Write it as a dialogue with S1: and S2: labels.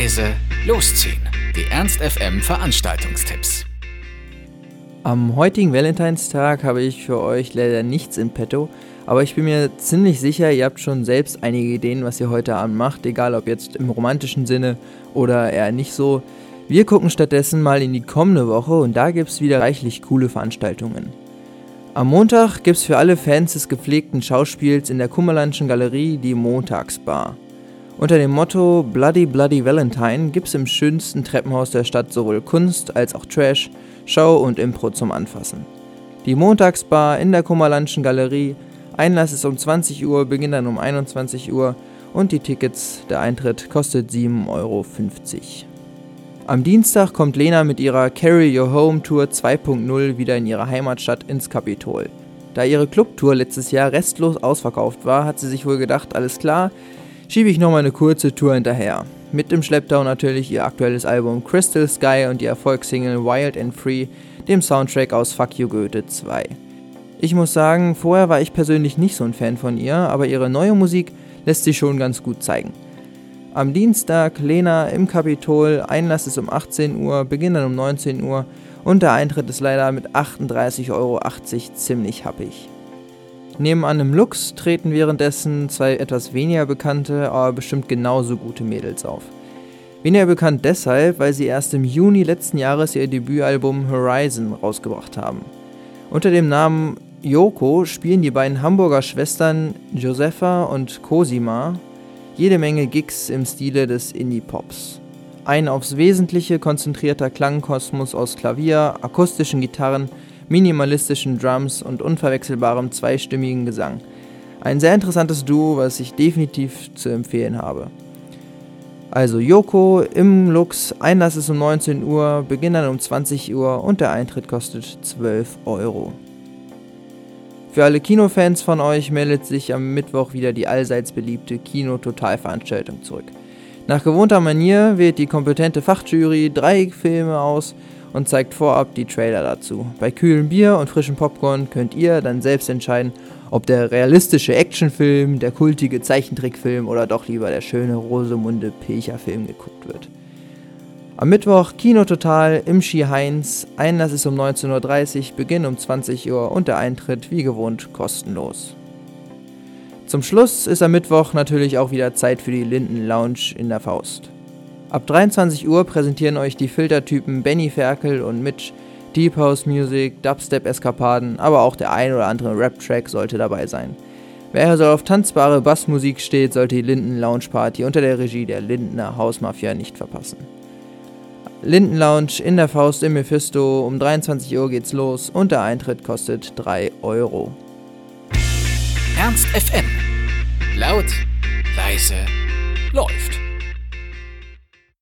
S1: leise, losziehen. Die Ernst FM Veranstaltungstipps.
S2: Am heutigen Valentinstag habe ich für euch leider nichts in petto, aber ich bin mir ziemlich sicher, ihr habt schon selbst einige Ideen, was ihr heute Abend macht, egal ob jetzt im romantischen Sinne oder eher nicht so. Wir gucken stattdessen mal in die kommende Woche und da gibt es wieder reichlich coole Veranstaltungen. Am Montag gibt es für alle Fans des gepflegten Schauspiels in der Kummerlandschen Galerie die Montagsbar. Unter dem Motto Bloody Bloody Valentine gibt es im schönsten Treppenhaus der Stadt sowohl Kunst als auch Trash, Show und Impro zum Anfassen. Die Montagsbar in der Kummerlandschen Galerie, Einlass ist um 20 Uhr, Beginn dann um 21 Uhr und die Tickets, der Eintritt kostet 7,50 Euro. Am Dienstag kommt Lena mit ihrer Carry Your Home Tour 2.0 wieder in ihre Heimatstadt ins Kapitol. Da ihre Clubtour letztes Jahr restlos ausverkauft war, hat sie sich wohl gedacht, alles klar, schiebe ich noch mal eine kurze Tour hinterher. Mit im Schlepptau natürlich ihr aktuelles Album Crystal Sky und die Erfolgssingle Wild and Free, dem Soundtrack aus Fuck You Goethe 2. Ich muss sagen, vorher war ich persönlich nicht so ein Fan von ihr, aber ihre neue Musik lässt sich schon ganz gut zeigen. Am Dienstag Lena im Kapitol, Einlass ist um 18 Uhr, Beginn dann um 19 Uhr und der Eintritt ist leider mit 38,80 Euro ziemlich happig. Nebenan im Lux treten währenddessen zwei etwas weniger bekannte, aber bestimmt genauso gute Mädels auf. Weniger bekannt deshalb, weil sie erst im Juni letzten Jahres ihr Debütalbum Horizon rausgebracht haben. Unter dem Namen Yoko spielen die beiden Hamburger Schwestern Josefa und Cosima jede Menge Gigs im Stile des Indie-Pops. Ein aufs Wesentliche konzentrierter Klangkosmos aus Klavier, akustischen Gitarren minimalistischen Drums und unverwechselbarem zweistimmigen Gesang. Ein sehr interessantes Duo, was ich definitiv zu empfehlen habe. Also Yoko im Lux, Einlass ist um 19 Uhr, Beginn dann um 20 Uhr und der Eintritt kostet 12 Euro. Für alle Kinofans von euch meldet sich am Mittwoch wieder die allseits beliebte Kino-Total-Veranstaltung zurück. Nach gewohnter Manier wählt die kompetente Fachjury drei Filme aus und zeigt vorab die Trailer dazu. Bei kühlem Bier und frischem Popcorn könnt ihr dann selbst entscheiden, ob der realistische Actionfilm, der kultige Zeichentrickfilm oder doch lieber der schöne Rosemunde Pilcher-Film geguckt wird. Am Mittwoch Kino Total im Ski Heinz. Einlass ist um 19.30 Uhr, Beginn um 20 Uhr und der Eintritt wie gewohnt kostenlos. Zum Schluss ist am Mittwoch natürlich auch wieder Zeit für die Linden Lounge in der Faust. Ab 23 Uhr präsentieren euch die Filtertypen Benny Ferkel und Mitch Deep House Music, Dubstep-Eskapaden, aber auch der ein oder andere Rap-Track sollte dabei sein. Wer also auf tanzbare Bassmusik steht, sollte die Linden Lounge Party unter der Regie der Lindener Hausmafia nicht verpassen. Linden Lounge in der Faust im Mephisto, um 23 Uhr geht's los und der Eintritt kostet 3 Euro.
S1: Ernst FM. Laut, leise, läuft.